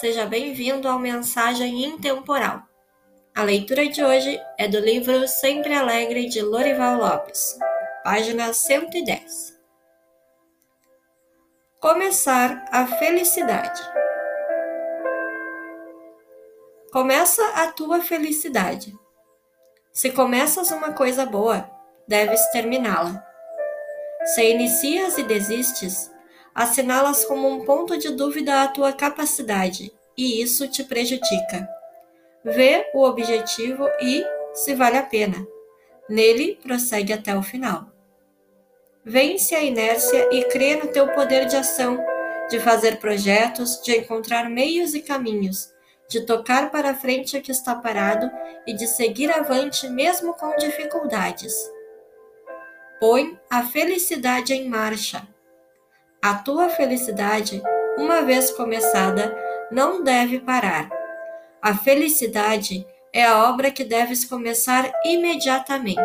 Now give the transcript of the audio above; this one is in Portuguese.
seja bem-vindo ao Mensagem Intemporal. A leitura de hoje é do livro Sempre Alegre de Lorival Lopes, página 110. Começar a felicidade. Começa a tua felicidade. Se começas uma coisa boa, deves terminá-la. Se inicias e desistes, assinalas como um ponto de dúvida à tua capacidade, e isso te prejudica. Vê o objetivo e, se vale a pena, nele prossegue até o final. Vence a inércia e crê no teu poder de ação, de fazer projetos, de encontrar meios e caminhos, de tocar para frente o que está parado e de seguir avante mesmo com dificuldades. Põe a felicidade em marcha a tua felicidade, uma vez começada, não deve parar. A felicidade é a obra que deves começar imediatamente.